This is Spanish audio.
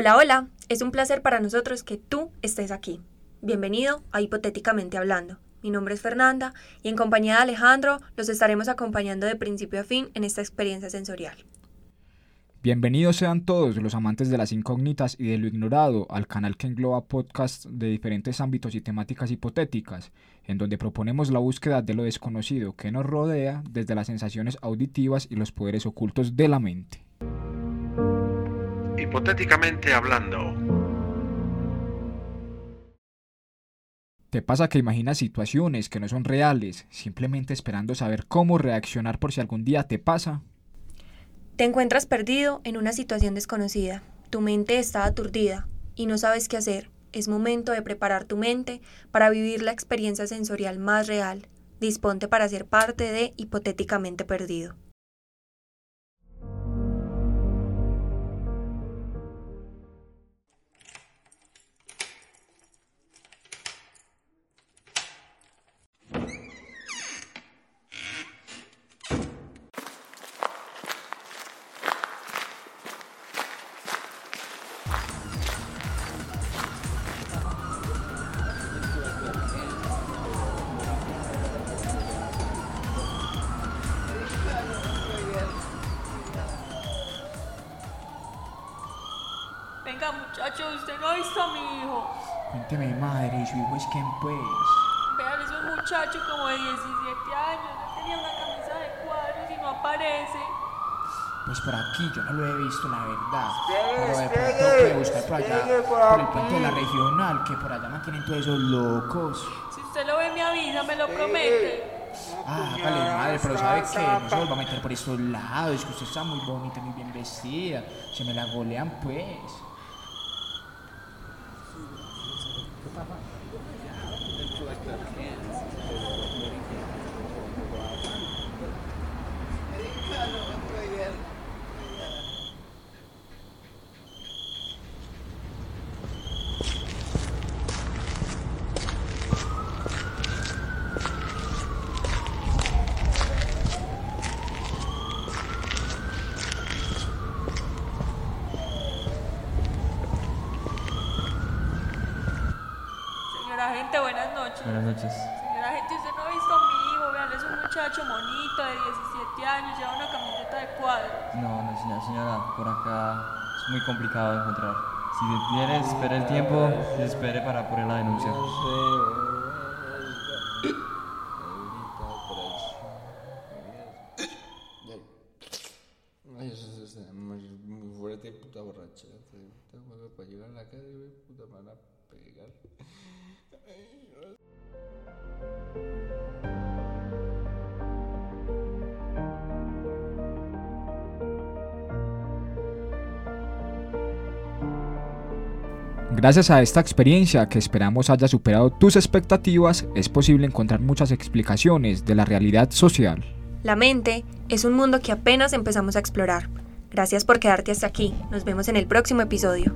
Hola, hola, es un placer para nosotros que tú estés aquí. Bienvenido a Hipotéticamente Hablando. Mi nombre es Fernanda y en compañía de Alejandro los estaremos acompañando de principio a fin en esta experiencia sensorial. Bienvenidos sean todos los amantes de las incógnitas y de lo ignorado al canal que engloba podcasts de diferentes ámbitos y temáticas hipotéticas, en donde proponemos la búsqueda de lo desconocido que nos rodea desde las sensaciones auditivas y los poderes ocultos de la mente. Hipotéticamente hablando. ¿Te pasa que imaginas situaciones que no son reales, simplemente esperando saber cómo reaccionar por si algún día te pasa? Te encuentras perdido en una situación desconocida. Tu mente está aturdida y no sabes qué hacer. Es momento de preparar tu mente para vivir la experiencia sensorial más real. Disponte para ser parte de hipotéticamente perdido. Venga, muchacho, usted no ha visto a mi hijo. Cuénteme, madre, ¿y su hijo es quién, pues? Vean, es un muchacho como de 17 años. No tenía una camisa de cuadros y no aparece. Pues por aquí yo no lo he visto, la verdad. Pero de pronto puede buscar por allá, por el puente de la regional, que por allá mantienen todos esos locos. Si usted lo ve, me avisa, me lo promete. Ah, hágale madre, pero ¿sabe qué? No se vuelva a meter por estos lados, es que usted está muy bonita, muy bien vestida. Se me la golean, pues. Into like the cans. Señora gente, buenas noches. Buenas noches. Señora gente, usted no ha visto a mi hijo. Vean, es un muchacho bonito de 17 años, lleva una camiseta de cuadros. No, no, señora, señora, por acá es muy complicado de encontrar. Si quiere, espere el tiempo y espere para poner la denuncia. Ay, eso es muy, fuerte, puta borracha. Juego para llegar a la casa, güey, puta, me Gracias a esta experiencia que esperamos haya superado tus expectativas, es posible encontrar muchas explicaciones de la realidad social. La mente es un mundo que apenas empezamos a explorar. Gracias por quedarte hasta aquí. Nos vemos en el próximo episodio.